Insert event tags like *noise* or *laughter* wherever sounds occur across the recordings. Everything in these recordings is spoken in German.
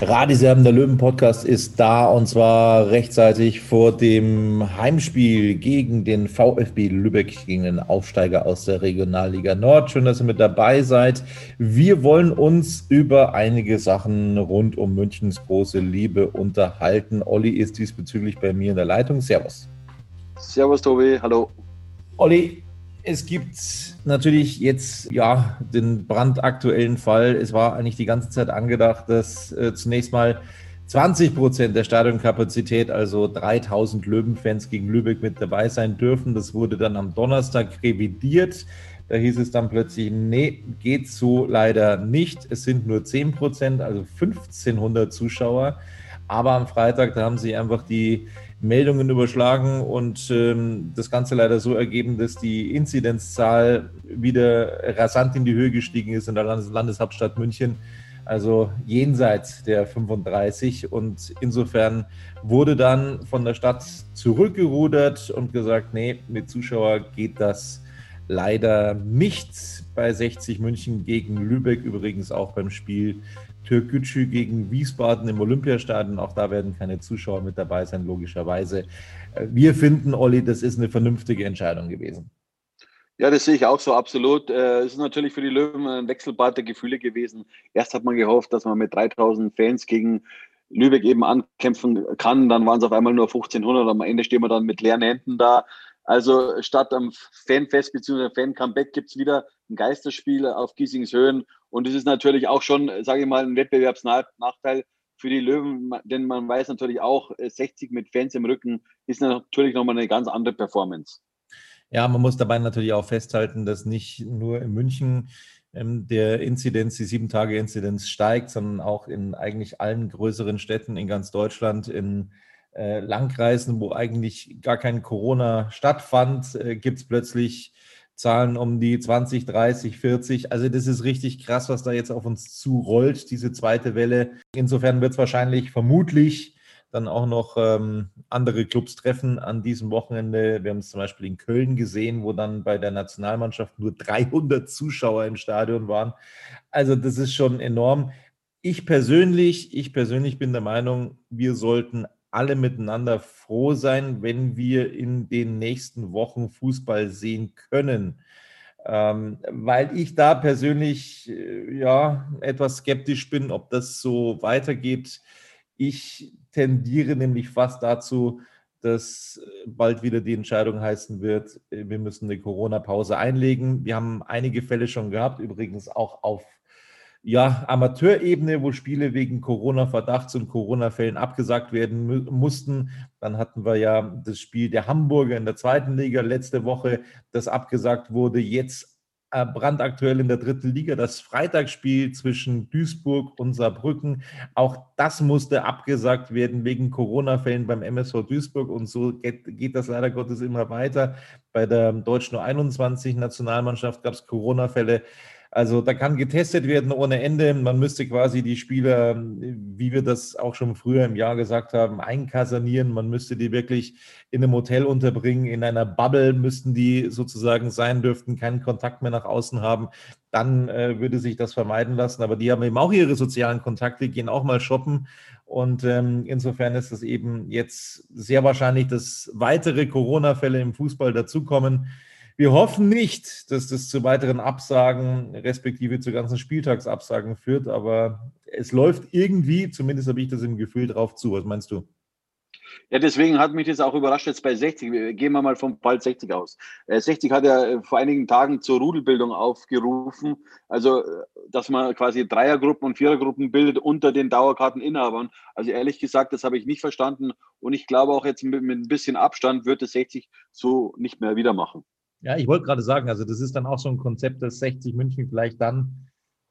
Radiserben der Löwen Podcast ist da und zwar rechtzeitig vor dem Heimspiel gegen den VfB Lübeck, gegen den Aufsteiger aus der Regionalliga Nord. Schön, dass ihr mit dabei seid. Wir wollen uns über einige Sachen rund um Münchens große Liebe unterhalten. Olli ist diesbezüglich bei mir in der Leitung. Servus. Servus, Tobi. Hallo. Olli, es gibt natürlich jetzt ja den brandaktuellen Fall. Es war eigentlich die ganze Zeit angedacht, dass äh, zunächst mal 20 Prozent der Stadionkapazität, also 3000 Löwenfans gegen Lübeck mit dabei sein dürfen. Das wurde dann am Donnerstag revidiert. Da hieß es dann plötzlich, nee, geht so leider nicht. Es sind nur 10 Prozent, also 1500 Zuschauer. Aber am Freitag, da haben sie einfach die Meldungen überschlagen und ähm, das Ganze leider so ergeben, dass die Inzidenzzahl wieder rasant in die Höhe gestiegen ist in der Landes Landeshauptstadt München, also jenseits der 35. Und insofern wurde dann von der Stadt zurückgerudert und gesagt, nee, mit Zuschauer geht das leider nicht bei 60 München gegen Lübeck, übrigens auch beim Spiel Türkgücü gegen Wiesbaden im Olympiastadion. Auch da werden keine Zuschauer mit dabei sein, logischerweise. Wir finden, Olli, das ist eine vernünftige Entscheidung gewesen. Ja, das sehe ich auch so absolut. Äh, es ist natürlich für die Löwen ein Wechselbad der Gefühle gewesen. Erst hat man gehofft, dass man mit 3000 Fans gegen Lübeck eben ankämpfen kann. Dann waren es auf einmal nur 1500. Am Ende stehen wir dann mit leeren Händen da. Also statt am Fanfest bzw. Fan-Comeback gibt es wieder ein Geisterspiel auf Giesings Höhen. Und es ist natürlich auch schon, sage ich mal, ein Wettbewerbsnachteil für die Löwen, denn man weiß natürlich auch, 60 mit Fans im Rücken ist natürlich nochmal eine ganz andere Performance. Ja, man muss dabei natürlich auch festhalten, dass nicht nur in München ähm, der Inzidenz, die Sieben-Tage-Inzidenz steigt, sondern auch in eigentlich allen größeren Städten in ganz Deutschland, in äh, Landkreisen, wo eigentlich gar kein Corona stattfand, äh, gibt es plötzlich Zahlen um die 20, 30, 40. Also das ist richtig krass, was da jetzt auf uns zurollt, diese zweite Welle. Insofern wird es wahrscheinlich vermutlich dann auch noch ähm, andere Clubs treffen an diesem Wochenende. Wir haben es zum Beispiel in Köln gesehen, wo dann bei der Nationalmannschaft nur 300 Zuschauer im Stadion waren. Also das ist schon enorm. Ich persönlich, ich persönlich bin der Meinung, wir sollten alle miteinander froh sein, wenn wir in den nächsten Wochen Fußball sehen können. Ähm, weil ich da persönlich äh, ja etwas skeptisch bin, ob das so weitergeht. Ich tendiere nämlich fast dazu, dass bald wieder die Entscheidung heißen wird, äh, wir müssen eine Corona-Pause einlegen. Wir haben einige Fälle schon gehabt, übrigens auch auf ja, Amateurebene, wo Spiele wegen Corona-Verdachts und Corona-Fällen abgesagt werden mussten. Dann hatten wir ja das Spiel der Hamburger in der zweiten Liga letzte Woche, das abgesagt wurde. Jetzt äh, brandaktuell in der dritten Liga das Freitagsspiel zwischen Duisburg und Saarbrücken. Auch das musste abgesagt werden wegen Corona-Fällen beim MSV Duisburg und so geht, geht, das leider Gottes immer weiter. Bei der deutschen U21-Nationalmannschaft gab es Corona-Fälle. Also da kann getestet werden ohne Ende. Man müsste quasi die Spieler, wie wir das auch schon früher im Jahr gesagt haben, einkasanieren. Man müsste die wirklich in einem Hotel unterbringen, in einer Bubble müssten die sozusagen sein, dürften keinen Kontakt mehr nach außen haben. Dann äh, würde sich das vermeiden lassen. Aber die haben eben auch ihre sozialen Kontakte, gehen auch mal shoppen. Und ähm, insofern ist es eben jetzt sehr wahrscheinlich, dass weitere Corona-Fälle im Fußball dazukommen. Wir hoffen nicht, dass das zu weiteren Absagen, respektive zu ganzen Spieltagsabsagen führt, aber es läuft irgendwie, zumindest habe ich das im Gefühl, drauf zu. Was meinst du? Ja, deswegen hat mich das auch überrascht jetzt bei 60. Gehen wir mal vom Fall 60 aus. 60 äh, hat ja äh, vor einigen Tagen zur Rudelbildung aufgerufen. Also, äh, dass man quasi Dreiergruppen und Vierergruppen bildet unter den Dauerkarteninhabern. Also ehrlich gesagt, das habe ich nicht verstanden. Und ich glaube auch jetzt mit, mit ein bisschen Abstand wird es 60 so nicht mehr wieder machen. Ja, ich wollte gerade sagen, also das ist dann auch so ein Konzept, das 60 München vielleicht dann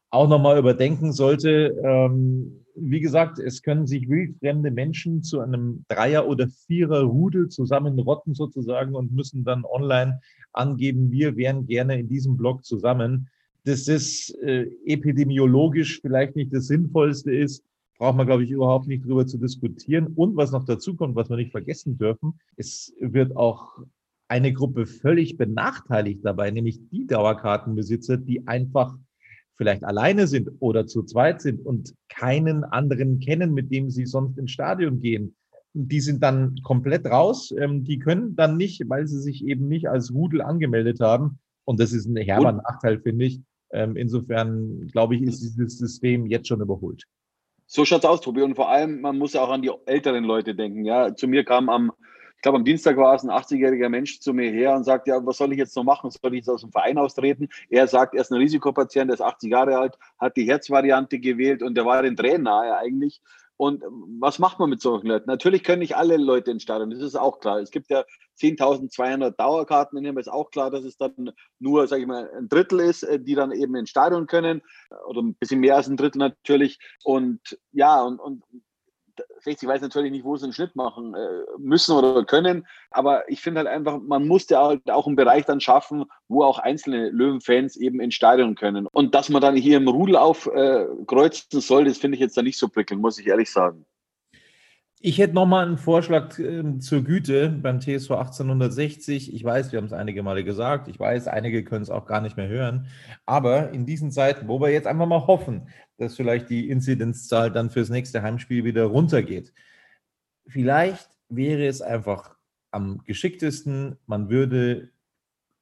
auch nochmal überdenken sollte. Ähm, wie gesagt, es können sich wildfremde Menschen zu einem Dreier- oder Vierer-Rudel zusammenrotten sozusagen und müssen dann online angeben, wir wären gerne in diesem Block zusammen. Das ist äh, epidemiologisch vielleicht nicht das Sinnvollste ist, braucht man, glaube ich, überhaupt nicht drüber zu diskutieren. Und was noch dazu kommt, was wir nicht vergessen dürfen, es wird auch eine Gruppe völlig benachteiligt dabei, nämlich die Dauerkartenbesitzer, die einfach vielleicht alleine sind oder zu zweit sind und keinen anderen kennen, mit dem sie sonst ins Stadion gehen. Die sind dann komplett raus. Ähm, die können dann nicht, weil sie sich eben nicht als Rudel angemeldet haben. Und das ist ein herber Nachteil, finde ich. Ähm, insofern, glaube ich, ist dieses System jetzt schon überholt. So schaut's aus, Tobi. Und vor allem, man muss ja auch an die älteren Leute denken. Ja, zu mir kam am ich glaube, am Dienstag war es ein 80-jähriger Mensch zu mir her und sagt, ja, was soll ich jetzt noch machen? Soll ich jetzt aus dem Verein austreten? Er sagt, er ist ein Risikopatient, er ist 80 Jahre alt, hat die Herzvariante gewählt und der war den Tränen nahe eigentlich. Und was macht man mit solchen Leuten? Natürlich können nicht alle Leute ins Stadion, das ist auch klar. Es gibt ja 10.200 Dauerkarten, in dem ist auch klar, dass es dann nur, sage ich mal, ein Drittel ist, äh, die dann eben ins Stadion können oder ein bisschen mehr als ein Drittel natürlich. Und ja, und, und 60 weiß natürlich nicht, wo sie einen Schnitt machen äh, müssen oder können, aber ich finde halt einfach, man muss ja halt auch einen Bereich dann schaffen, wo auch einzelne Löwenfans eben ins Stadion können. Und dass man dann hier im Rudel aufkreuzen soll, das finde ich jetzt da nicht so prickelnd, muss ich ehrlich sagen. Ich hätte nochmal einen Vorschlag äh, zur Güte beim TSV 1860. Ich weiß, wir haben es einige Male gesagt. Ich weiß, einige können es auch gar nicht mehr hören. Aber in diesen Zeiten, wo wir jetzt einfach mal hoffen, dass vielleicht die Inzidenzzahl dann fürs nächste Heimspiel wieder runtergeht, vielleicht wäre es einfach am geschicktesten, man würde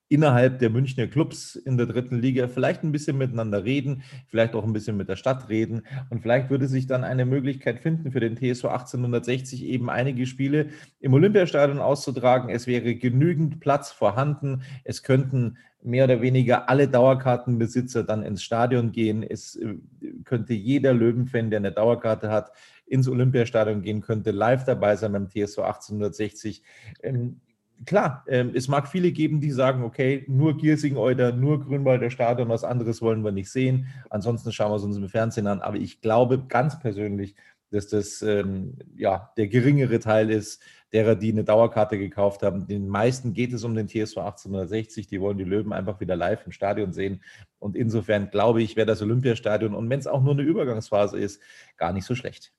innerhalb der Münchner Clubs in der dritten Liga vielleicht ein bisschen miteinander reden, vielleicht auch ein bisschen mit der Stadt reden und vielleicht würde sich dann eine Möglichkeit finden für den TSV 1860 eben einige Spiele im Olympiastadion auszutragen. Es wäre genügend Platz vorhanden. Es könnten mehr oder weniger alle Dauerkartenbesitzer dann ins Stadion gehen. Es äh, könnte jeder Löwenfan, der eine Dauerkarte hat, ins Olympiastadion gehen, könnte live dabei sein beim TSV 1860 klar, ähm, es mag viele geben, die sagen, okay, nur Giersing-Euder, nur Grünwalder Stadion, was anderes wollen wir nicht sehen. Ansonsten schauen wir es uns im Fernsehen an. Aber ich glaube ganz persönlich, dass das ähm, ja, der geringere Teil ist, derer, die eine Dauerkarte gekauft haben. Den meisten geht es um den TSV 1860. Die wollen die Löwen einfach wieder live im Stadion sehen. Und insofern glaube ich, wäre das Olympiastadion und wenn es auch nur eine Übergangsphase ist, gar nicht so schlecht.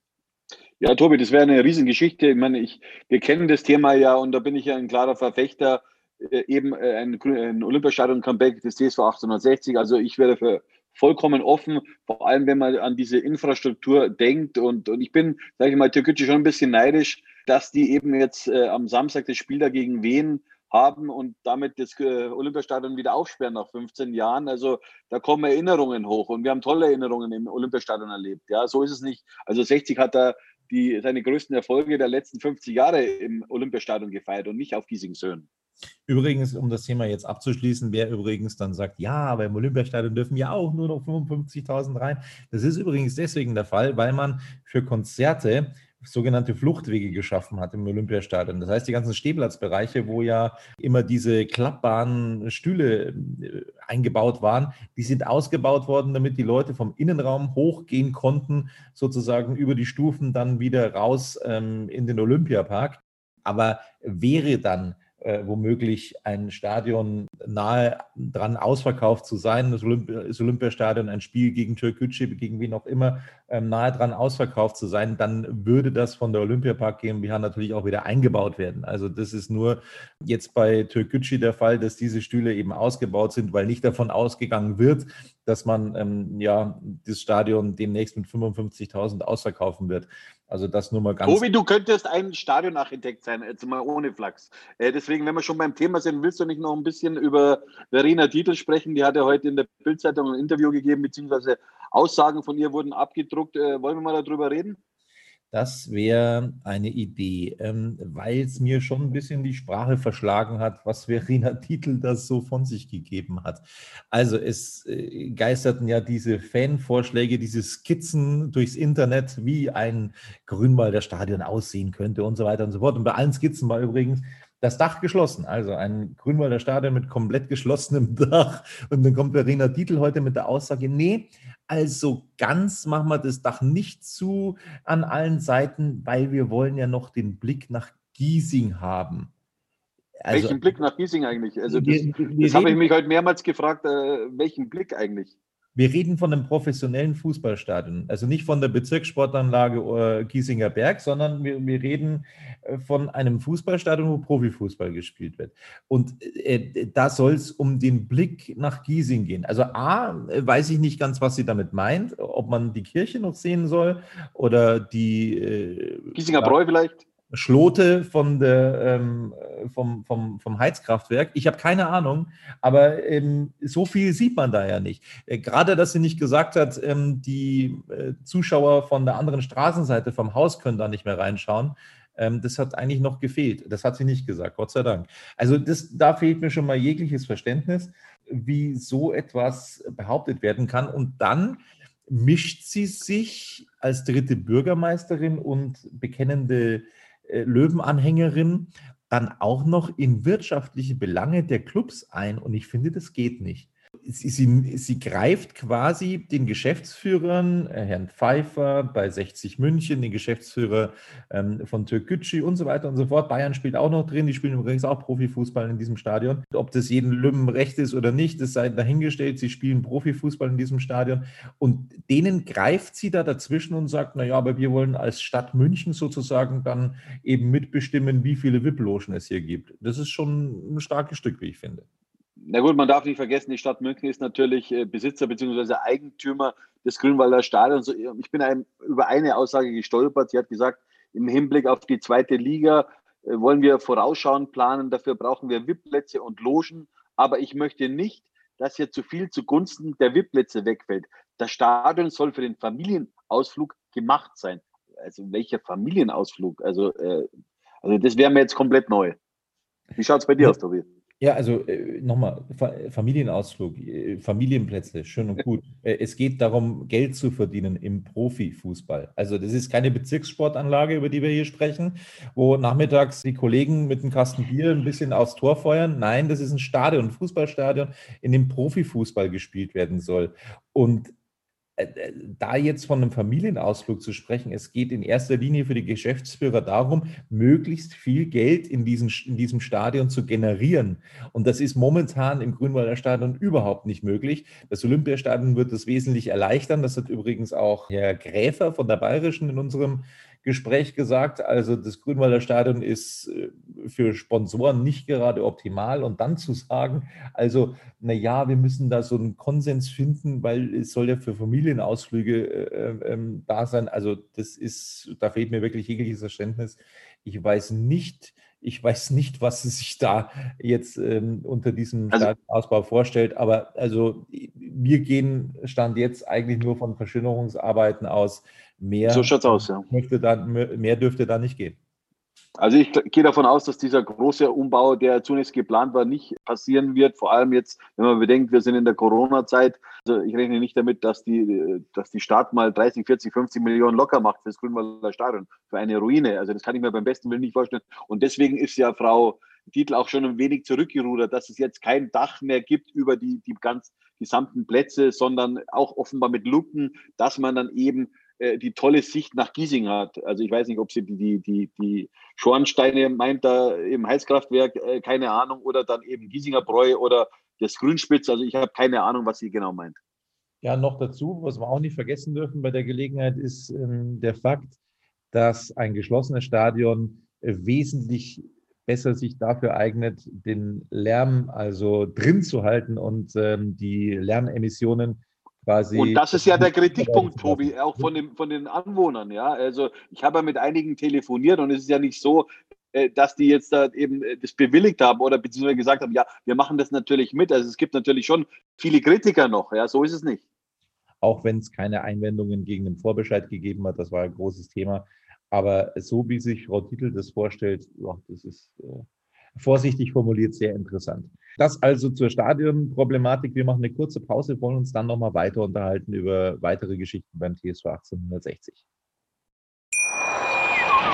Ja, Tobi, das wäre eine Riesengeschichte. Ich meine, ich, wir kennen das Thema ja und da bin ich ja ein klarer Verfechter, äh, eben äh, ein, ein Olympiastadion-Comeback des TSV 1860. Also ich wäre für vollkommen offen, vor allem wenn man an diese Infrastruktur denkt. Und, und ich bin, sage ich mal, Türkgücü schon ein bisschen neidisch, dass die eben jetzt äh, am Samstag das Spiel dagegen Wien haben und damit das äh, Olympiastadion wieder aufsperren nach 15 Jahren. Also da kommen Erinnerungen hoch und wir haben tolle Erinnerungen im Olympiastadion erlebt. Ja, so ist es nicht. Also 60 hat da die, seine größten Erfolge der letzten 50 Jahre im Olympiastadion gefeiert und nicht auf Giesingshöhen. Übrigens, um das Thema jetzt abzuschließen, wer übrigens dann sagt, ja, aber im Olympiastadion dürfen ja auch nur noch 55.000 rein. Das ist übrigens deswegen der Fall, weil man für Konzerte sogenannte Fluchtwege geschaffen hat im Olympiastadion. Das heißt, die ganzen Stehplatzbereiche, wo ja immer diese klappbaren Stühle äh, eingebaut waren, die sind ausgebaut worden, damit die Leute vom Innenraum hochgehen konnten, sozusagen über die Stufen dann wieder raus ähm, in den Olympiapark. Aber wäre dann äh, womöglich ein Stadion nahe dran ausverkauft zu sein, das, Olymp das Olympiastadion, ein Spiel gegen Türkgücü, gegen wen auch immer, nahe dran ausverkauft zu sein, dann würde das von der Olympiapark GmbH natürlich auch wieder eingebaut werden. Also das ist nur jetzt bei Türkgücü der Fall, dass diese Stühle eben ausgebaut sind, weil nicht davon ausgegangen wird, dass man ähm, ja das Stadion demnächst mit 55.000 ausverkaufen wird. Also das nur mal ganz. Tobi, du könntest ein Stadionarchitekt sein, jetzt mal ohne Flachs. Äh, deswegen, wenn wir schon beim Thema sind, willst du nicht noch ein bisschen über Verena Titel sprechen? Die hat ja heute in der Bildzeitung ein Interview gegeben, beziehungsweise Aussagen von ihr wurden abgedruckt. Äh, wollen wir mal darüber reden? Das wäre eine Idee, ähm, weil es mir schon ein bisschen die Sprache verschlagen hat, was Verena *laughs* Titel das so von sich gegeben hat. Also es äh, geisterten ja diese Fanvorschläge, diese Skizzen durchs Internet, wie ein Grünwalder Stadion aussehen könnte und so weiter und so fort. Und bei allen Skizzen war übrigens das Dach geschlossen. Also ein Grünwalder Stadion mit komplett geschlossenem *laughs* Dach. Und dann kommt Verena Dietl heute mit der Aussage, nee, also ganz machen wir das Dach nicht zu an allen Seiten, weil wir wollen ja noch den Blick nach Giesing haben. Also, welchen Blick nach Giesing eigentlich? Also das, das habe ich mich heute mehrmals gefragt, äh, welchen Blick eigentlich? Wir reden von einem professionellen Fußballstadion, also nicht von der Bezirkssportanlage äh, Giesinger Berg, sondern wir, wir reden äh, von einem Fußballstadion, wo Profifußball gespielt wird. Und äh, da soll es um den Blick nach Giesing gehen. Also A, weiß ich nicht ganz, was sie damit meint, ob man die Kirche noch sehen soll oder die äh, Giesinger Bräu vielleicht. Schlote von der, ähm, vom, vom, vom Heizkraftwerk. Ich habe keine Ahnung, aber ähm, so viel sieht man da ja nicht. Äh, gerade, dass sie nicht gesagt hat, ähm, die äh, Zuschauer von der anderen Straßenseite vom Haus können da nicht mehr reinschauen. Ähm, das hat eigentlich noch gefehlt. Das hat sie nicht gesagt, Gott sei Dank. Also das, da fehlt mir schon mal jegliches Verständnis, wie so etwas behauptet werden kann. Und dann mischt sie sich als dritte Bürgermeisterin und bekennende Löwenanhängerin dann auch noch in wirtschaftliche Belange der Clubs ein. Und ich finde, das geht nicht sie, sie, sie, greift quasi den Geschäftsführern, äh, Herrn Pfeiffer bei 60 München, den Geschäftsführer ähm, von Türkgücü und so weiter und so fort. Bayern spielt auch noch drin, die spielen übrigens auch Profifußball in diesem Stadion. Ob das jedem Lümmen recht ist oder nicht, das sei dahingestellt. Sie spielen Profifußball in diesem Stadion und denen greift sie da dazwischen und sagt, naja, aber wir wollen als Stadt München sozusagen dann eben mitbestimmen, wie viele VIP-Logen es hier gibt. Das ist schon ein starkes Stück, wie ich finde. Na gut, man darf nicht vergessen, die Stadt München ist natürlich äh, Besitzer bzw. Eigentümer des Grünwalder Stadions. Ich bin einem, über eine Aussage gestolpert. Sie hat gesagt, im Hinblick auf die zweite Liga äh, wollen wir vorausschauend planen. Dafür brauchen wir VIP-Plätze und Logen. Aber ich möchte nicht, dass hier zu viel zugunsten der VIP-Plätze wegfällt. Das Stadion soll für den Familienausflug gemacht sein. Also welcher Familienausflug? Also, äh, also das wäre mir jetzt komplett neu. Wie schaut es bei dir aus, Tobi? Ja, also äh, nochmal, Familienausflug, äh, Familienplätze, schön und gut. Äh, es geht darum, Geld zu verdienen im Profifußball. Also das ist keine Bezirkssportanlage, über die wir hier sprechen, wo nachmittags die Kollegen mit einem Kasten Bier ein bisschen aufs Tor feuern. Nein, das ist ein Stadion, ein Fußballstadion, in dem Profifußball gespielt werden soll. Und da jetzt von einem Familienausflug zu sprechen, es geht in erster Linie für die Geschäftsführer darum, möglichst viel Geld in, diesen, in diesem Stadion zu generieren. Und das ist momentan im Grünwalder Stadion überhaupt nicht möglich. Das Olympiastadion wird das wesentlich erleichtern. Das hat übrigens auch Herr Gräfer von der Bayerischen in unserem Gespräch gesagt. Also das Grünwalder Stadion ist äh, für Sponsoren nicht gerade optimal. Und dann zu sagen, also, naja, wir müssen da so einen Konsens finden, weil es soll ja für Familienausflüge äh, äh, da sein. Also das ist, da fehlt mir wirklich jegliches Verständnis. Ich weiß nicht, ich weiß nicht, was sie sich da jetzt ähm, unter diesem also, Ausbau vorstellt, aber also wir gehen Stand jetzt eigentlich nur von Verschönerungsarbeiten aus. Mehr, so schaut's aus, ja. Möchte da, mehr dürfte da nicht gehen. Also ich gehe davon aus, dass dieser große Umbau, der zunächst geplant war, nicht passieren wird. Vor allem jetzt, wenn man bedenkt, wir sind in der Corona-Zeit. Also ich rechne nicht damit, dass die, dass die Stadt mal 30, 40, 50 Millionen locker macht für das Grünwalder Stadion, für eine Ruine. Also das kann ich mir beim besten Willen nicht vorstellen. Und deswegen ist ja Frau Titel auch schon ein wenig zurückgerudert, dass es jetzt kein Dach mehr gibt über die, die ganz gesamten Plätze, sondern auch offenbar mit Luken, dass man dann eben die tolle Sicht nach Giesing hat. Also ich weiß nicht, ob sie die, die, die, die Schornsteine meint da im Heizkraftwerk, äh, keine Ahnung, oder dann eben Giesinger Bräu oder das Grünspitz. Also ich habe keine Ahnung, was sie genau meint. Ja, noch dazu, was wir auch nicht vergessen dürfen bei der Gelegenheit, ist ähm, der Fakt, dass ein geschlossenes Stadion äh, wesentlich besser sich dafür eignet, den Lärm also drin zu halten und ähm, die Lärmemissionen quasi. Und das ist ja der Kritikpunkt, Tobi, auch von, dem, von den Anwohnern. Ja, also ich habe ja mit einigen telefoniert und es ist ja nicht so, äh, dass die jetzt da eben äh, das bewilligt haben oder beziehungsweise gesagt haben, ja, wir machen das natürlich mit. Also es gibt natürlich schon viele Kritiker noch, ja, so ist es nicht. Auch wenn es keine Einwendungen gegen den Vorbescheid gegeben hat, das war ein großes Thema. Aber so wie sich Frau Titel das vorstellt, ja, das ist äh, vorsichtig formuliert sehr interessant. Das also zur Stadionproblematik. Wir machen eine kurze Pause, wollen uns dann nochmal weiter unterhalten über weitere Geschichten beim TSV 1860.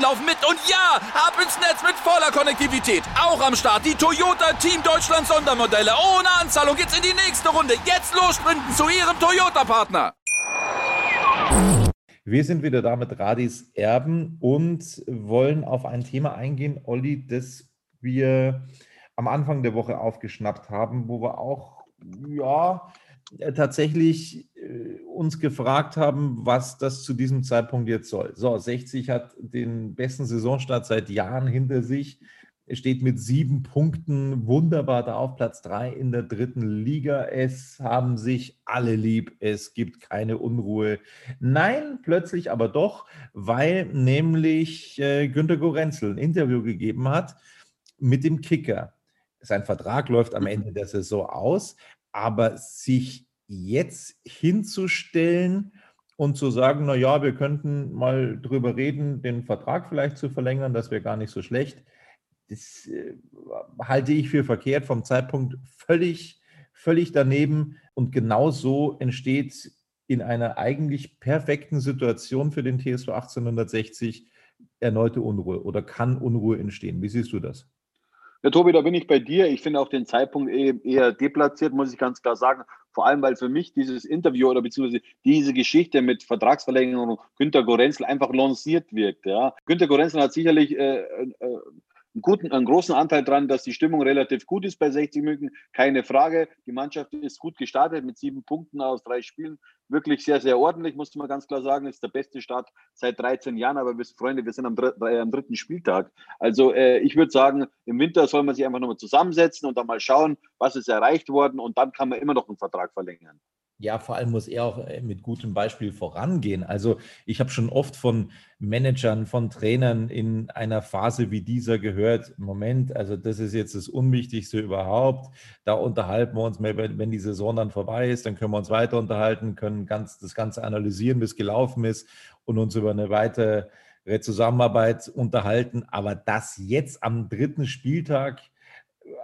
laufen mit. Und ja, ab ins Netz mit voller Konnektivität. Auch am Start die Toyota Team Deutschland Sondermodelle. Ohne Anzahlung geht's in die nächste Runde. Jetzt los sprinten zu ihrem Toyota-Partner. Wir sind wieder da mit Radis Erben und wollen auf ein Thema eingehen, Olli, das wir am Anfang der Woche aufgeschnappt haben, wo wir auch, ja, äh, tatsächlich uns gefragt haben, was das zu diesem Zeitpunkt jetzt soll. So, 60 hat den besten Saisonstart seit Jahren hinter sich, steht mit sieben Punkten wunderbar da auf Platz drei in der dritten Liga. Es haben sich alle lieb, es gibt keine Unruhe. Nein, plötzlich aber doch, weil nämlich äh, Günter Gorenzel ein Interview gegeben hat mit dem Kicker sein Vertrag läuft am Ende der Saison aus, aber sich jetzt hinzustellen und zu sagen, na ja, wir könnten mal drüber reden, den Vertrag vielleicht zu verlängern, das wäre gar nicht so schlecht. Das äh, halte ich für verkehrt, vom Zeitpunkt völlig, völlig daneben. Und genau so entsteht in einer eigentlich perfekten Situation für den TSV 1860 erneute Unruhe oder kann Unruhe entstehen. Wie siehst du das? Ja, Tobi, da bin ich bei dir. Ich finde auch den Zeitpunkt eh, eher deplatziert, muss ich ganz klar sagen. Vor allem, weil für mich dieses Interview oder beziehungsweise diese Geschichte mit Vertragsverlängerung Günter Gorenzel einfach lanciert wirkt. Ja. Günter Gorenzel hat sicherlich äh, äh, einen, guten, einen großen Anteil daran, dass die Stimmung relativ gut ist bei 60 München. Keine Frage. Die Mannschaft ist gut gestartet mit sieben Punkten aus drei Spielen. Wirklich sehr, sehr ordentlich, muss man ganz klar sagen. Ist der beste Start seit 13 Jahren. Aber wir, Freunde, wir sind am, am dritten Spieltag. Also äh, ich würde sagen, im Winter soll man sich einfach nochmal zusammensetzen und dann mal schauen, was ist erreicht worden. Und dann kann man immer noch einen Vertrag verlängern. Ja, vor allem muss er auch äh, mit gutem Beispiel vorangehen. Also ich habe schon oft von Managern, von Trainern in einer Phase wie dieser gehört, Moment, also das ist jetzt das Unwichtigste überhaupt. Da unterhalten wir uns mehr, wenn die Saison dann vorbei ist, dann können wir uns weiter unterhalten, können ganz, das Ganze analysieren, es gelaufen ist und uns über eine weitere Zusammenarbeit unterhalten. Aber das jetzt am dritten Spieltag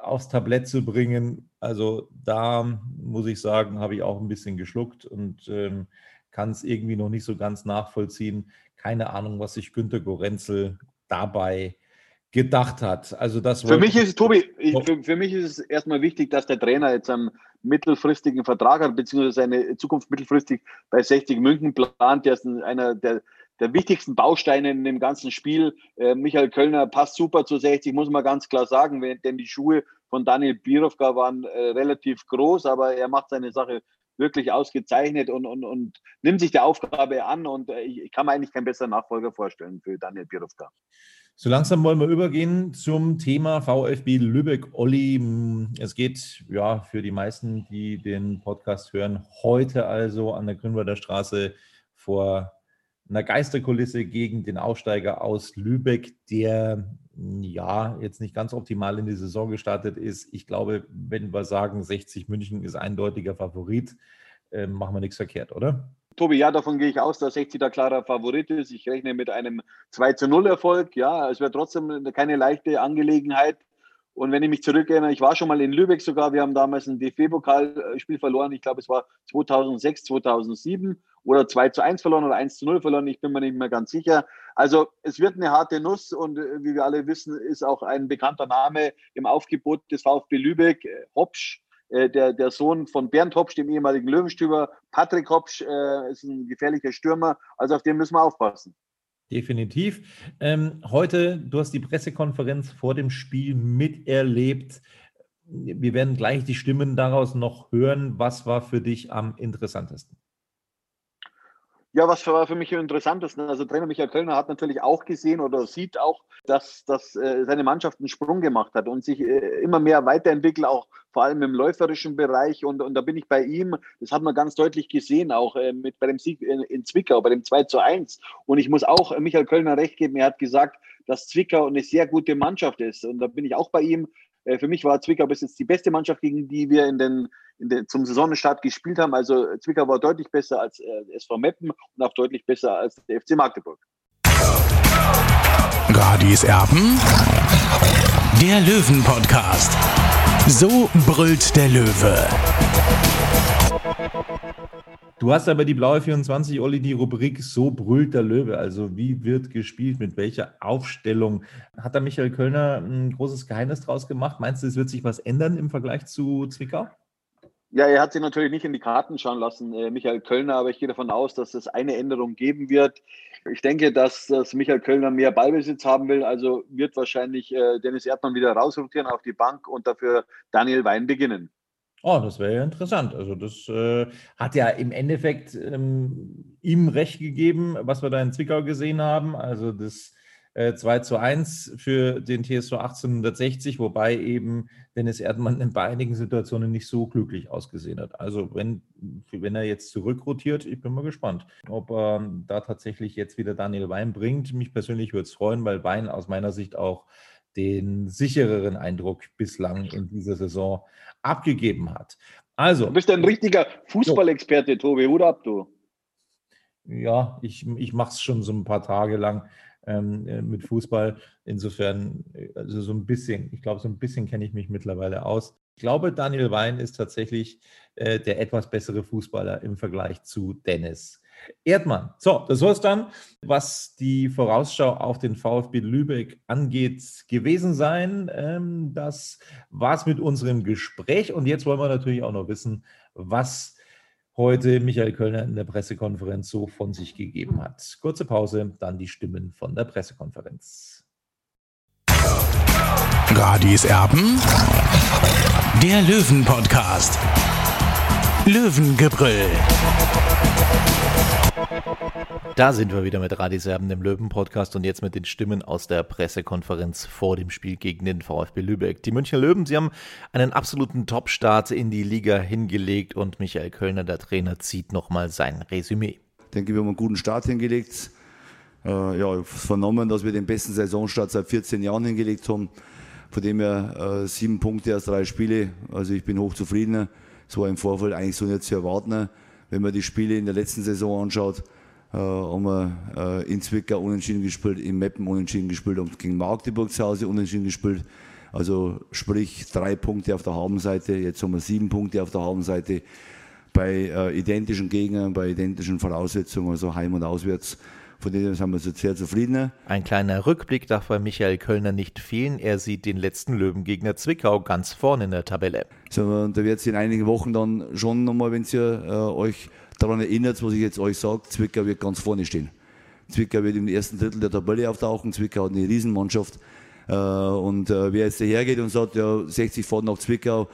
aufs Tablett zu bringen, also da muss ich sagen, habe ich auch ein bisschen geschluckt und ähm, kann es irgendwie noch nicht so ganz nachvollziehen. Keine Ahnung, was sich Günter Gorenzel dabei gedacht hat. Also das für mich ist es, Tobi, ich, für, für, mich ist es erstmal wichtig, dass der Trainer jetzt einen mittelfristigen Vertrag hat, beziehungsweise seine Zukunft mittelfristig bei 60 München plant. Der ist einer der der wichtigsten Bausteine in dem ganzen Spiel. Äh, Michael Kölner passt super zu 60, muss man ganz klar sagen, denn die Schuhe von Daniel Birovka waren äh, relativ groß, aber er macht seine Sache wirklich ausgezeichnet und, und, und nimmt sich der Aufgabe an und äh, ich, kann mir eigentlich keinen besseren Nachfolger vorstellen für Daniel Birovka. So langsam wollen wir übergehen zum Thema VfB Lübeck. Olli, es geht ja für die meisten, die den Podcast hören, heute also an der Grünwalder Straße vor einer Geisterkulisse gegen den Aufsteiger aus Lübeck, der ja jetzt nicht ganz optimal in die Saison gestartet ist. Ich glaube, wenn wir sagen, 60 München ist eindeutiger Favorit, äh, machen wir nichts verkehrt, oder? Tobi, ja, davon gehe ich aus, dass 60 der klarer Favorit ist. Ich rechne mit einem 2 zu 0 Erfolg. Ja, es wird trotzdem keine leichte Angelegenheit. Und wenn ich mich zurückerinnere, ich war schon mal in Lübeck sogar. Wir haben damals ein DFB-Pokalspiel verloren. Ich glaube, es war 2006, 2007 oder 2 zu 1 verloren oder 1 zu 0 verloren. Ich bin mir nicht mehr ganz sicher. Also es wird eine harte Nuss und äh, wie wir alle wissen, ist auch ein bekannter Name im Aufgebot des VfB Lübeck, äh, Hopsch. Äh, der, der Sohn von Bernd Hopsch, dem ehemaligen Löwenstüber, Patrick Hopsch, ist ein gefährlicher Stürmer. Also auf den müssen wir aufpassen. Definitiv. Ähm, heute, du hast die Pressekonferenz vor dem Spiel miterlebt. Wir werden gleich die Stimmen daraus noch hören. Was war für dich am interessantesten? Ja, was war für mich am interessantesten? Also Trainer Michael Kölner hat natürlich auch gesehen oder sieht auch, dass, dass äh, seine Mannschaft einen Sprung gemacht hat und sich äh, immer mehr weiterentwickelt, auch vor allem im läuferischen Bereich. Und, und da bin ich bei ihm, das hat man ganz deutlich gesehen, auch äh, mit bei dem Sieg in, in Zwickau, bei dem 2 zu 1. Und ich muss auch Michael Kölner recht geben, er hat gesagt, dass Zwickau eine sehr gute Mannschaft ist. Und da bin ich auch bei ihm. Äh, für mich war Zwickau bis jetzt die beste Mannschaft, gegen die wir in den, in den, zum Saisonstart gespielt haben. Also Zwickau war deutlich besser als äh, SV Meppen und auch deutlich besser als der FC Magdeburg. Radis Erben, der Löwen-Podcast. So brüllt der Löwe. Du hast aber die blaue 24, Olli, die Rubrik So brüllt der Löwe. Also wie wird gespielt, mit welcher Aufstellung? Hat da Michael Kölner ein großes Geheimnis draus gemacht? Meinst du, es wird sich was ändern im Vergleich zu Zwickau? Ja, er hat sich natürlich nicht in die Karten schauen lassen, äh, Michael Kölner, aber ich gehe davon aus, dass es eine Änderung geben wird. Ich denke, dass, dass Michael Kölner mehr Ballbesitz haben will, also wird wahrscheinlich äh, Dennis Erdmann wieder rausrotieren auf die Bank und dafür Daniel Wein beginnen. Oh, das wäre ja interessant. Also das äh, hat ja im Endeffekt ähm, ihm recht gegeben, was wir da in Zwickau gesehen haben. Also das äh, 2 zu 1 für den TSV 1860, wobei eben Dennis Erdmann in einigen Situationen nicht so glücklich ausgesehen hat. Also wenn, wenn er jetzt zurückrotiert, ich bin mal gespannt, ob er da tatsächlich jetzt wieder Daniel Wein bringt. Mich persönlich würde es freuen, weil Wein aus meiner Sicht auch den sichereren Eindruck bislang in dieser Saison abgegeben hat. Also, du bist ein richtiger Fußballexperte. Tobi. Hut ab, du. Ja, ich, ich mache es schon so ein paar Tage lang ähm, äh, mit Fußball. Insofern, äh, also so ein bisschen, ich glaube, so ein bisschen kenne ich mich mittlerweile aus. Ich glaube, Daniel Wein ist tatsächlich äh, der etwas bessere Fußballer im Vergleich zu Dennis. Erdmann. So, das soll es dann, was die Vorausschau auf den VfB Lübeck angeht, gewesen sein. Ähm, das es mit unserem Gespräch. Und jetzt wollen wir natürlich auch noch wissen, was heute Michael Kölner in der Pressekonferenz so von sich gegeben hat. Kurze Pause, dann die Stimmen von der Pressekonferenz. Radis Erben, der Löwen-Podcast. Löwengebrüll. Da sind wir wieder mit Radiserben, dem Löwen-Podcast und jetzt mit den Stimmen aus der Pressekonferenz vor dem Spiel gegen den VfB Lübeck. Die Münchner Löwen, sie haben einen absoluten Top-Start in die Liga hingelegt und Michael Kölner, der Trainer, zieht nochmal sein Resümee. Ich denke, wir haben einen guten Start hingelegt. Äh, ja, vernommen, dass wir den besten Saisonstart seit 14 Jahren hingelegt haben. Von dem her äh, sieben Punkte aus drei Spiele. Also ich bin hochzufrieden. So war im Vorfeld eigentlich so nicht zu erwarten. Wenn man die Spiele in der letzten Saison anschaut, äh, haben wir äh, in Zwickau unentschieden gespielt, in Meppen unentschieden gespielt und gegen Magdeburg zu Hause unentschieden gespielt. Also sprich drei Punkte auf der Habenseite, jetzt haben wir sieben Punkte auf der Habenseite bei äh, identischen Gegnern, bei identischen Voraussetzungen, also heim und auswärts. Von denen sind wir sehr zufrieden. Ein kleiner Rückblick darf bei Michael Kölner nicht fehlen. Er sieht den letzten Löwengegner Zwickau ganz vorne in der Tabelle. So, und da wird es in einigen Wochen dann schon nochmal, wenn ihr äh, euch daran erinnert, was ich jetzt euch sage, Zwickau wird ganz vorne stehen. Zwickau wird im ersten Drittel der Tabelle auftauchen. Zwickau hat eine Riesenmannschaft. Äh, und äh, wer jetzt dahergeht und sagt, ja, 60 fährt nach Zwickau,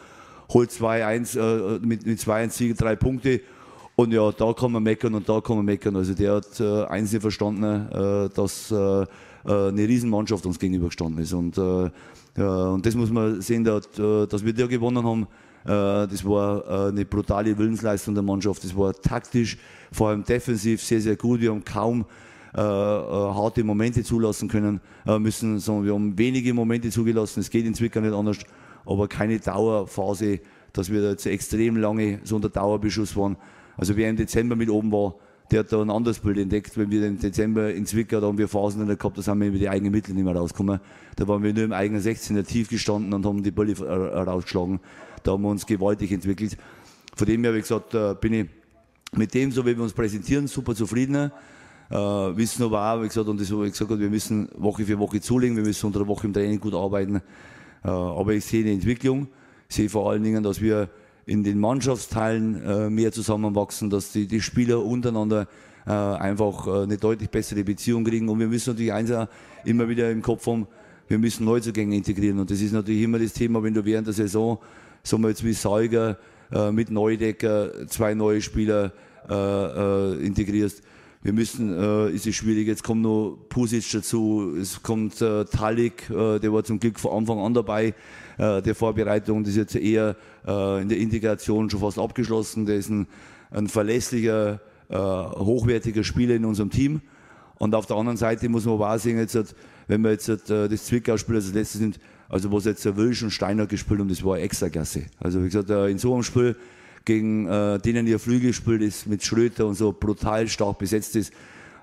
holt 2-1, äh, mit, mit 2-1 Siegen drei Punkte. Und ja, da kann man meckern und da kann man meckern. Also der hat äh, nicht verstanden, äh, dass äh, eine Riesenmannschaft uns gegenüber gestanden ist. Und, äh, und das muss man sehen, dass, dass wir da gewonnen haben. Äh, das war äh, eine brutale Willensleistung der Mannschaft. Das war taktisch, vor allem defensiv sehr, sehr gut. Wir haben kaum äh, harte Momente zulassen können müssen, sondern wir haben wenige Momente zugelassen. Es geht in Zwickau nicht anders, aber keine Dauerphase, dass wir da jetzt extrem lange so unter Dauerbeschuss waren. Also wer im Dezember mit oben war, der hat da ein anderes Bild entdeckt. Wenn wir im Dezember in Zwickau, da haben wir Phasen gehabt, da sind wir über die eigenen Mittel nicht mehr rausgekommen. Da waren wir nur im eigenen 16er tief gestanden und haben die Bälle rausgeschlagen. Da haben wir uns gewaltig entwickelt. Von dem her habe ich gesagt, äh, bin ich mit dem, so wie wir uns präsentieren, super zufrieden. Äh, wissen aber auch, wie gesagt, und das habe ich gesagt, wir müssen Woche für Woche zulegen, wir müssen unter der Woche im Training gut arbeiten. Äh, aber ich sehe eine Entwicklung. Ich sehe vor allen Dingen, dass wir in den Mannschaftsteilen äh, mehr zusammenwachsen, dass die, die Spieler untereinander äh, einfach äh, eine deutlich bessere Beziehung kriegen. Und wir müssen natürlich eins auch immer wieder im Kopf haben, wir müssen Neuzugänge integrieren. Und das ist natürlich immer das Thema, wenn du während der Saison, sagen wir jetzt wie Salger, äh, mit Neudecker zwei neue Spieler äh, äh, integrierst. Wir müssen, äh, ist es schwierig, jetzt kommt noch Pusic dazu, es kommt äh, Talik, äh, der war zum Glück von Anfang an dabei, äh, der Vorbereitung, das ist jetzt eher äh, in der Integration schon fast abgeschlossen, der ist ein, ein verlässlicher, äh, hochwertiger Spieler in unserem Team. Und auf der anderen Seite muss man auch sehen, jetzt, wenn man jetzt äh, das Zwickau-Spiel als letztes nimmt, also was jetzt der Wilsch und Steiner gespielt haben, das war extra klasse. Also wie gesagt, in so einem Spiel gegen äh, denen ihr Flügel spielt, ist mit Schröter und so brutal stark besetzt ist.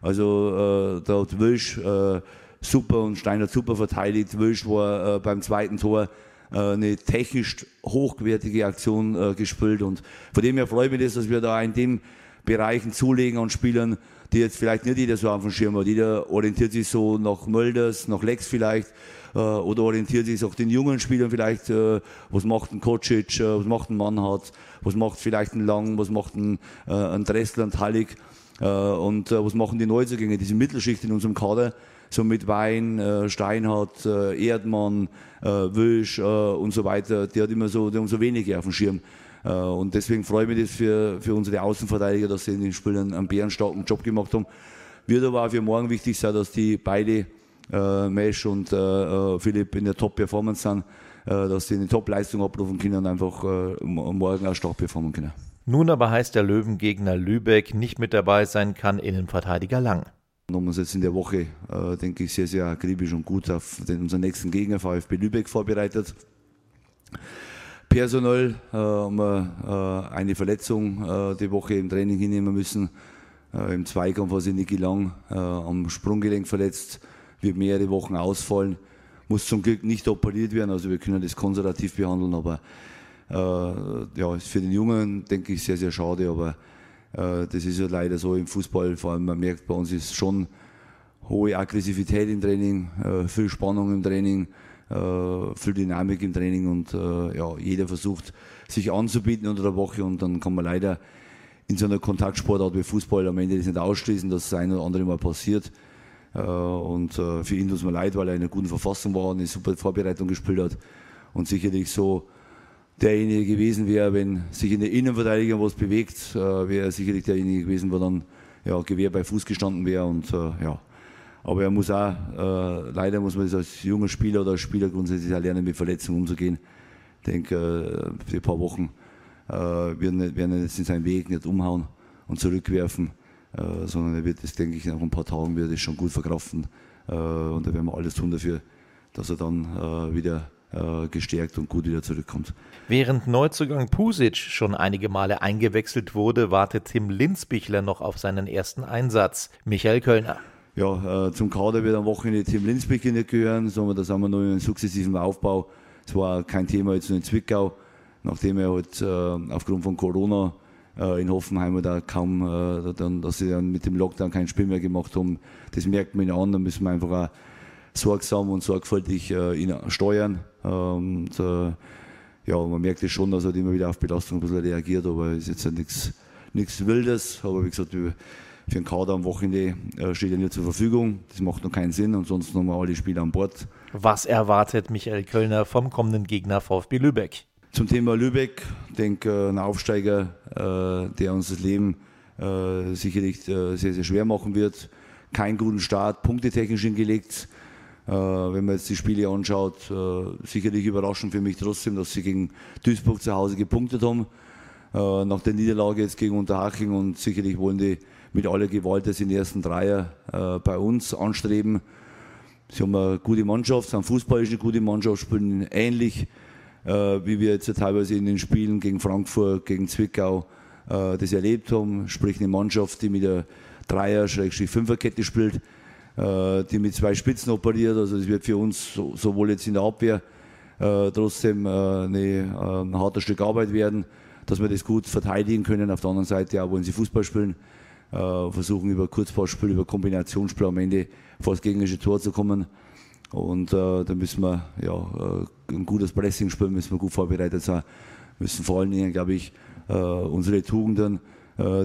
Also äh, da hat Wilsch äh, super und Steiner super verteidigt. Wilsch war äh, beim zweiten Tor eine technisch hochwertige Aktion äh, gespielt und von dem her freue ich mich das, dass wir da in den Bereichen zulegen an Spielern, die jetzt vielleicht nicht jeder so auf dem Schirm hat. Jeder orientiert sich so nach Mölders, nach Lex vielleicht äh, oder orientiert sich auch den jungen Spielern vielleicht, äh, was macht ein Kocic, äh, was macht ein Mannhardt, was macht vielleicht ein Lang, was macht ein, äh, ein Dressler, ein Hallig äh, und äh, was machen die Neuzugänge, diese Mittelschicht in unserem Kader, so mit Wein, äh, Steinhardt, äh, Erdmann, äh, Wösch äh, und so weiter, die hat immer so, die haben so wenige auf dem Schirm. Äh, und deswegen freue ich mich das für, für unsere Außenverteidiger, dass sie in den Spielen einen bärenstarken Job gemacht haben. Wird aber auch für morgen wichtig sein, dass die beide, äh, Mesh und äh, äh Philipp, in der Top-Performance sind, äh, dass sie eine Top-Leistung abrufen können und einfach äh, morgen auch stark performen können. Nun aber heißt der Löwengegner Lübeck nicht mit dabei sein kann Innenverteidiger Lang. Wir haben uns jetzt in der Woche, äh, denke ich, sehr, sehr akribisch und gut auf den, unseren nächsten Gegner VfB Lübeck vorbereitet. Personell äh, haben wir äh, eine Verletzung äh, die Woche im Training hinnehmen müssen. Äh, Im Zweikampf war sie Niki Lang äh, am Sprunggelenk verletzt, wird mehrere Wochen ausfallen, muss zum Glück nicht operiert werden, also wir können das konservativ behandeln, aber ja, ist für den Jungen, denke ich, sehr, sehr schade, aber das ist ja leider so im Fußball, vor allem man merkt, bei uns ist schon hohe Aggressivität im Training, äh, viel Spannung im Training, äh, viel Dynamik im Training und äh, ja, jeder versucht sich anzubieten unter der Woche und dann kann man leider in so einer Kontaktsportart wie Fußball am Ende das nicht ausschließen, dass das ein oder andere mal passiert. Äh, und äh, für ihn tut es mir leid, weil er in einer guten Verfassung war und eine super Vorbereitung gespielt hat und sicherlich so derjenige gewesen wäre, wenn sich in der Innenverteidigung was bewegt, äh, wäre er sicherlich derjenige gewesen, der dann ja, Gewehr bei Fuß gestanden wäre und äh, ja, aber er muss auch, äh, leider muss man das als junger Spieler oder als Spieler grundsätzlich auch lernen, mit Verletzungen umzugehen. Ich denke, für ein paar Wochen werden, werden er jetzt in seinen Weg nicht umhauen und zurückwerfen, sondern er wird das, denke ich, nach ein paar Tagen wird es schon gut verkraften. Und da werden wir alles tun dafür, dass er dann wieder gestärkt und gut wieder zurückkommt. Während Neuzugang Pusic schon einige Male eingewechselt wurde, wartet Tim Linsbichler noch auf seinen ersten Einsatz. Michael Kölner ja, äh, zum Kader wird am Wochenende Tim Linsbeck nicht gehören, sondern da sind wir noch in einem sukzessiven Aufbau. Es war kein Thema jetzt in Zwickau, nachdem er halt äh, aufgrund von Corona äh, in Hoffenheim da kaum, äh, dass sie dann mit dem Lockdown kein Spiel mehr gemacht haben. Das merkt man ihn an, da müssen wir einfach auch sorgsam und sorgfältig äh, ihn steuern. Ähm, und äh, ja, man merkt es schon, dass er immer wieder auf Belastung ein bisschen reagiert, aber es ist jetzt ja nichts Wildes. Aber wie gesagt, für einen Kader am Wochenende äh, steht er nicht zur Verfügung. Das macht noch keinen Sinn. Ansonsten haben wir alle Spieler an Bord. Was erwartet Michael Kölner vom kommenden Gegner VfB Lübeck? Zum Thema Lübeck, ich denke, ein Aufsteiger, der uns das Leben sicherlich sehr, sehr schwer machen wird. Keinen guten Start, punktetechnisch hingelegt. Wenn man jetzt die Spiele anschaut, sicherlich überraschend für mich trotzdem, dass sie gegen Duisburg zu Hause gepunktet haben. Nach der Niederlage jetzt gegen Unterhaching und sicherlich wollen die mit aller Gewalt das in den ersten Dreier äh, bei uns anstreben. Sie haben eine gute Mannschaft, sind fußballisch eine gute Mannschaft, spielen ähnlich, äh, wie wir jetzt teilweise in den Spielen gegen Frankfurt, gegen Zwickau äh, das erlebt haben, sprich eine Mannschaft, die mit der Dreier-Fünferkette spielt, äh, die mit zwei Spitzen operiert. Also das wird für uns so, sowohl jetzt in der Abwehr äh, trotzdem äh, äh, ein hartes Stück Arbeit werden, dass wir das gut verteidigen können. Auf der anderen Seite auch wollen sie Fußball spielen, äh, versuchen über Kurzpassspiel, über Kombinationsspiel am Ende vor das gegnerische Tor zu kommen. Und äh, da müssen wir ja, äh, ein gutes Pressing spielen, müssen wir gut vorbereitet sein, müssen vor allen Dingen, glaube ich, äh, unsere Tugenden äh,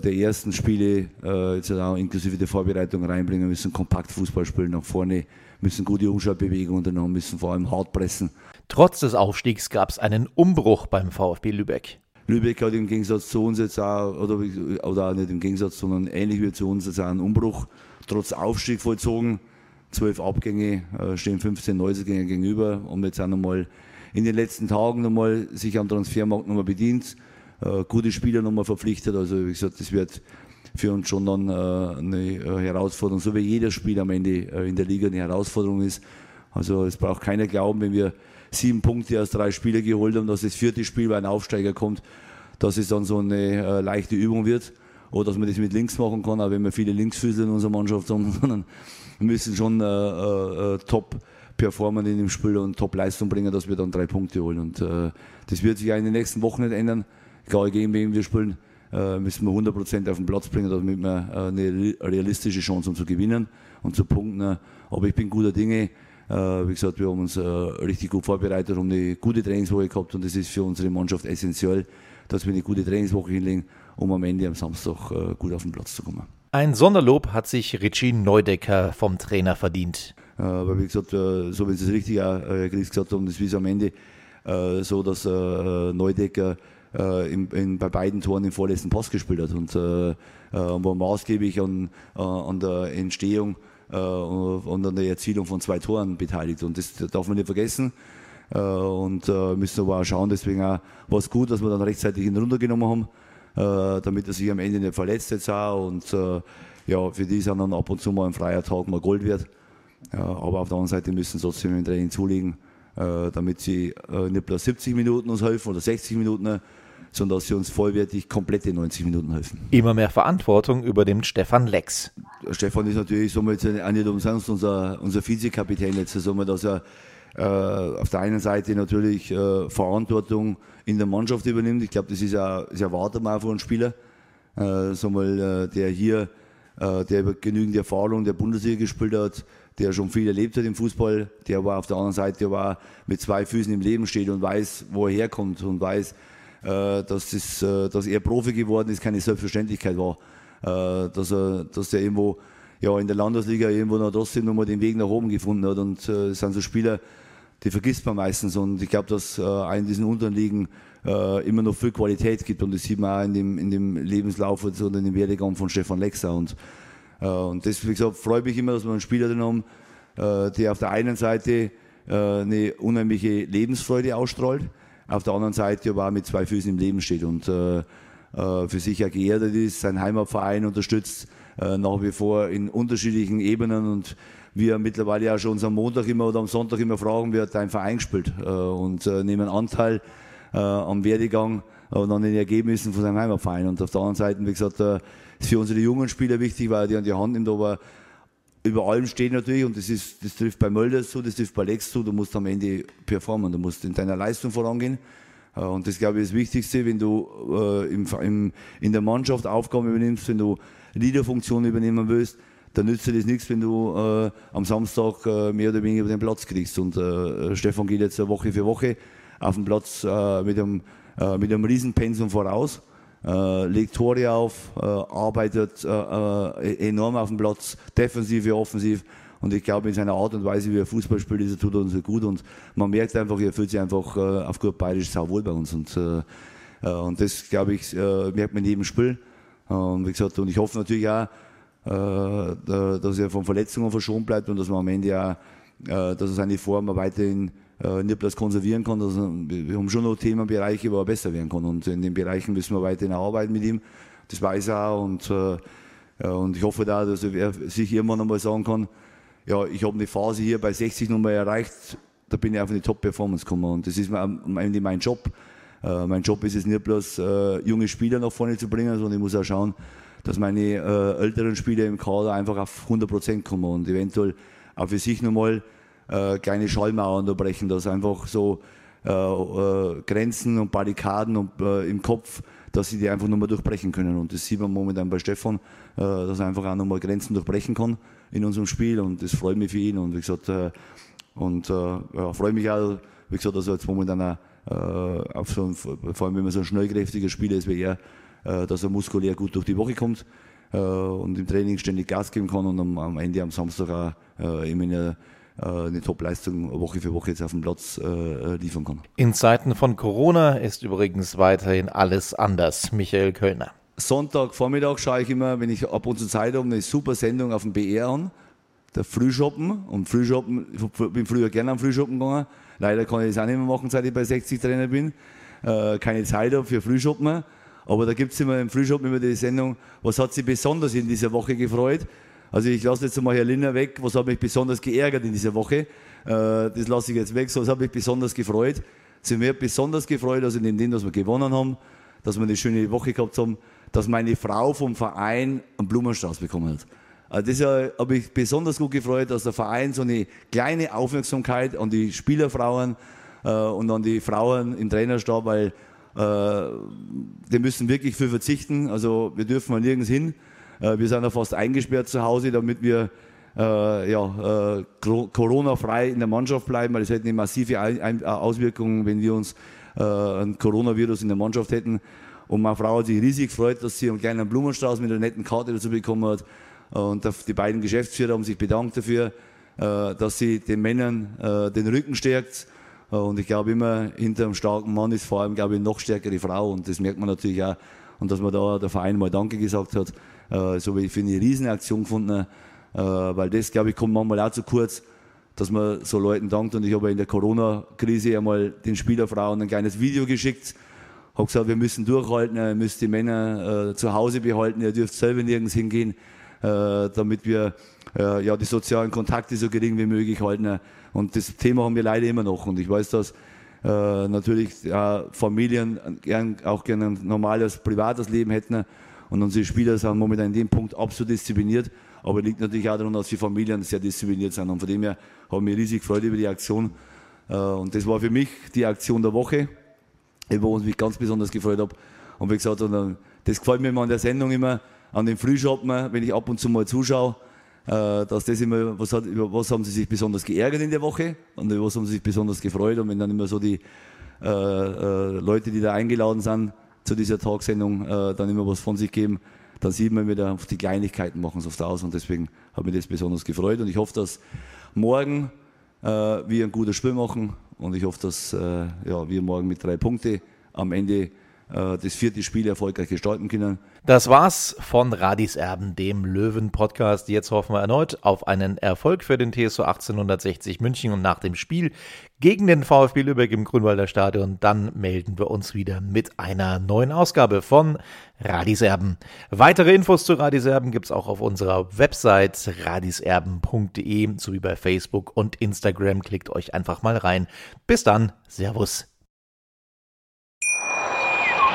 der ersten Spiele, äh, jetzt auch inklusive der Vorbereitung reinbringen, müssen kompakt Fußball spielen nach vorne, müssen gute Umschaltbewegungen unternehmen, müssen vor allem hart pressen. Trotz des Aufstiegs gab es einen Umbruch beim VfB Lübeck. Lübeck hat im Gegensatz zu uns jetzt auch, oder, oder auch nicht im Gegensatz, sondern ähnlich wie zu uns jetzt auch einen Umbruch trotz Aufstieg vollzogen. Zwölf Abgänge, äh, stehen 15 Neuzugänge gegenüber und jetzt auch nochmal in den letzten Tagen nochmal sich am Transfermarkt nochmal bedient, äh, gute Spieler nochmal verpflichtet. Also wie gesagt, das wird für uns schon dann äh, eine Herausforderung, so wie jeder Spiel am Ende in der Liga eine Herausforderung ist. Also es braucht keiner glauben, wenn wir sieben Punkte aus drei Spielen geholt haben, dass das vierte Spiel bei einem Aufsteiger kommt, dass es dann so eine leichte Übung wird oder dass man das mit links machen kann, auch wenn wir viele Linksfüßler in unserer Mannschaft haben, *laughs* sondern wir müssen schon äh, äh, top performen in dem Spiel und top Leistung bringen, dass wir dann drei Punkte holen. Und äh, das wird sich ja in den nächsten Wochen nicht ändern. Egal gegen wen wir spielen, äh, müssen wir 100% auf den Platz bringen, damit wir äh, eine realistische Chance haben zu gewinnen und zu punkten. Aber ich bin guter Dinge. Äh, wie gesagt, wir haben uns richtig gut vorbereitet, haben eine gute Trainingswoche gehabt und das ist für unsere Mannschaft essentiell, dass wir eine gute Trainingswoche hinlegen, um am Ende am Samstag gut auf den Platz zu kommen. Ein Sonderlob hat sich Richie Neudecker vom Trainer verdient. Aber wie gesagt, so wie Sie es richtig auch, Chris, gesagt haben, das ist am Ende so, dass Neudecker in, in, bei beiden Toren den vorletzten Pass gespielt hat und äh, war maßgeblich an, an der Entstehung äh, und an der Erzielung von zwei Toren beteiligt. Und das darf man nicht vergessen. Äh, und äh, müssen aber auch schauen, deswegen war es gut, dass wir dann rechtzeitig ihn runtergenommen haben äh, damit er sich am Ende nicht verletzt jetzt auch. Und äh, ja, für die sind dann ab und zu mal ein freier Tag mal Gold wert. aber auf der anderen Seite müssen sie trotzdem im Training zulegen, äh, damit sie nicht bloß 70 Minuten uns helfen oder 60 Minuten, sondern dass sie uns vollwertig komplette 90 Minuten helfen. Immer mehr Verantwortung übernimmt Stefan Lex. Stefan ist natürlich, wir jetzt auch nicht umsonst unser, unser Vizekapitän jetzt, sagen wir, dass er äh, auf der einen Seite natürlich äh, Verantwortung in der Mannschaft übernimmt. Ich glaube, das ist ja, ist ja von einem Spieler, äh, so mal, äh, der hier, äh, der über genügend Erfahrung der Bundesliga gespielt hat, der schon viel erlebt hat im Fußball, der aber auf der anderen Seite war mit zwei Füßen im Leben steht und weiß, wo er herkommt und weiß, dass, das, äh, dass er Profi geworden ist, keine Selbstverständlichkeit war. Äh, dass, er, dass er irgendwo ja, in der Landesliga irgendwo noch trotzdem nochmal den Weg nach oben gefunden hat. Und äh, es sind so Spieler, die vergisst man meistens. Und ich glaube, dass äh, in diesen unteren Ligen äh, immer noch viel Qualität gibt. Und das sieht man auch in dem, in dem Lebenslauf oder in dem Werdegang von Stefan Lexer. Und, äh, und das, wie mich immer, dass wir einen Spieler drin haben, äh, der auf der einen Seite äh, eine unheimliche Lebensfreude ausstrahlt, auf der anderen Seite aber auch mit zwei Füßen im Leben steht und äh, für sich auch geerdet ist, seinen Heimatverein unterstützt, nach wie vor in unterschiedlichen Ebenen und wir mittlerweile ja schon uns am Montag immer oder am Sonntag immer fragen, wer hat dein Verein gespielt äh, und äh, nehmen Anteil äh, am Werdegang und an den Ergebnissen von seinem Heimatverein. Und auf der anderen Seite, wie gesagt, äh, ist für unsere jungen Spieler wichtig, weil die an die Hand nimmt, aber über allem steht natürlich, und das, ist, das trifft bei Mölder zu, das trifft bei Lex zu, du musst am Ende performen, du musst in deiner Leistung vorangehen. Äh, und das, glaube ich, ist das Wichtigste, wenn du äh, im, im, in der Mannschaft Aufgaben übernimmst, wenn du Leaderfunktionen übernehmen willst, dann nützt dir das nichts, wenn du äh, am Samstag äh, mehr oder weniger den Platz kriegst. Und äh, Stefan geht jetzt Woche für Woche auf den Platz äh, mit, einem, äh, mit einem Riesenpensum voraus, äh, legt Tore auf, arbeitet enorm auf dem Platz, defensiv wie offensiv. Und ich glaube, in seiner Art und Weise, wie er Fußball spielt, ist er tut uns gut. Und man merkt einfach, er fühlt sich einfach auf gut bayerisch sauwohl bei uns. Und, und das, glaube ich, merkt man in jedem Spiel. Und wie gesagt, und ich hoffe natürlich auch, äh, dass er von Verletzungen verschont bleibt und dass man am Ende auch, äh, dass er seine Form weiterhin äh, nicht bloß konservieren kann. Also wir haben schon noch Themenbereiche, wo er besser werden kann. Und in den Bereichen müssen wir weiterhin arbeiten mit ihm. Das weiß er auch. Und, und ich hoffe da, dass er sich irgendwann einmal sagen kann, ja, ich habe eine Phase hier bei 60 nochmal erreicht, da bin ich auf eine Top-Performance gekommen. Und das ist am Ende mein Job. Äh, mein Job ist es nicht bloß, äh, junge Spieler nach vorne zu bringen, sondern ich muss auch schauen, dass meine äh, älteren Spieler im Kader einfach auf 100 Prozent kommen und eventuell auch für sich nochmal äh, kleine Schallmauern da brechen, dass einfach so äh, äh, Grenzen und Barrikaden und, äh, im Kopf, dass sie die einfach nochmal durchbrechen können. Und das sieht man momentan bei Stefan, äh, dass er einfach auch nochmal Grenzen durchbrechen kann in unserem Spiel und das freut mich für ihn. Und wie gesagt, äh, und ja, freue mich auch, wie gesagt, dass er jetzt momentan auch auf so ein, vor allem wenn man so ein schnellkräftiger Spieler ist wie er, dass er muskulär gut durch die Woche kommt und im Training ständig Gas geben kann und am, am Ende am Samstag auch immer eine, eine Top-Leistung Woche für Woche jetzt auf dem Platz äh, liefern kann. In Zeiten von Corona ist übrigens weiterhin alles anders. Michael Kölner. Sonntag Vormittag schaue ich immer, wenn ich ab und zu Zeit habe, eine super Sendung auf dem BR an. Der Frühschoppen. Und Frühschoppen, ich bin früher gerne am Frühschoppen gegangen. Leider kann ich das auch nicht mehr machen, seit ich bei 60 Trainer bin. Äh, keine Zeit habe für Frühschoppen. Aber da gibt es immer im Frühschoppen immer die Sendung, was hat Sie besonders in dieser Woche gefreut? Also ich lasse jetzt mal Herr Linner weg, was hat mich besonders geärgert in dieser Woche? Äh, das lasse ich jetzt weg, so was hat mich besonders gefreut. Sie mir besonders gefreut, also in dem, dass wir gewonnen haben, dass wir eine schöne Woche gehabt haben, dass meine Frau vom Verein einen Blumenstrauß bekommen hat. Also das ja, habe ich besonders gut gefreut, dass der Verein so eine kleine Aufmerksamkeit an die Spielerfrauen äh, und an die Frauen im Trainerstab, weil äh, die müssen wirklich viel verzichten. Also wir dürfen nirgends hin. Äh, wir sind ja fast eingesperrt zu Hause, damit wir äh, ja, äh, Corona-frei in der Mannschaft bleiben, weil es hätte eine massive Ein Auswirkung, wenn wir uns äh, ein Coronavirus in der Mannschaft hätten. Und meine Frau hat sich riesig gefreut, dass sie einen kleinen Blumenstrauß mit einer netten Karte dazu bekommen hat. Und die beiden Geschäftsführer haben sich bedankt dafür, äh, dass sie den Männern äh, den Rücken stärkt. Und ich glaube immer, hinter einem starken Mann ist vor allem, glaube ich, noch stärkere Frau. Und das merkt man natürlich auch. Und dass man da der Verein mal Danke gesagt hat, äh, so wie ich finde, eine Riesenaktion gefunden. Weil das, glaube ich, kommt manchmal auch zu kurz, dass man so Leuten dankt. Und ich habe in der Corona-Krise einmal den Spielerfrauen ein kleines Video geschickt habe gesagt, wir müssen durchhalten, ihr müsst die Männer äh, zu Hause behalten, ihr dürft selber nirgends hingehen, äh, damit wir äh, ja, die sozialen Kontakte so gering wie möglich halten. Und das Thema haben wir leider immer noch. Und ich weiß, dass äh, natürlich Familien auch gerne ein normales privates Leben hätten. Und unsere Spieler sind momentan in dem Punkt absolut diszipliniert. Aber liegt natürlich auch daran, dass die Familien sehr diszipliniert sind. Und von dem her haben wir riesig Freude über die Aktion. Äh, und das war für mich die Aktion der Woche wo ich mich ganz besonders gefreut habe. Und wie gesagt, und, das gefällt mir immer an der Sendung immer, an den Frühschoppen, wenn ich ab und zu mal zuschaue, äh, dass das immer, was, hat, über was haben sie sich besonders geärgert in der Woche und über was haben sie sich besonders gefreut. Und wenn dann immer so die äh, äh, Leute, die da eingeladen sind zu dieser Tagsendung, äh, dann immer was von sich geben, dann sieht man wieder, die Kleinigkeiten machen es oft aus. Und deswegen hat mich das besonders gefreut. Und ich hoffe, dass morgen äh, wir ein gutes Spiel machen und ich hoffe, dass äh, ja, wir morgen mit drei Punkten am Ende das vierte Spiel erfolgreich gestalten können. Das war's von Radis Erben, dem Löwen-Podcast. Jetzt hoffen wir erneut auf einen Erfolg für den TSO 1860 München und nach dem Spiel gegen den VfB Lübeck im Grünwalder Stadion, dann melden wir uns wieder mit einer neuen Ausgabe von Radis Erben. Weitere Infos zu Radis Erben gibt's auch auf unserer Website radiserben.de sowie bei Facebook und Instagram. Klickt euch einfach mal rein. Bis dann, Servus.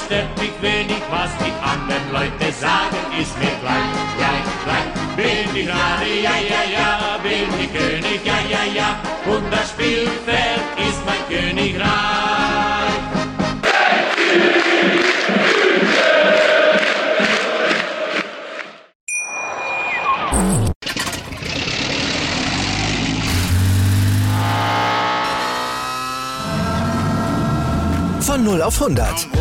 Andere stört mich wenig, was die anderen Leute sagen, ist mir gleich, gleich, gleich. Bin ich Rade, ja, ja, ja, bin ich. König, ja, ja, ja. Und das Spielfeld ist mein Königreich. Von 0 auf 100.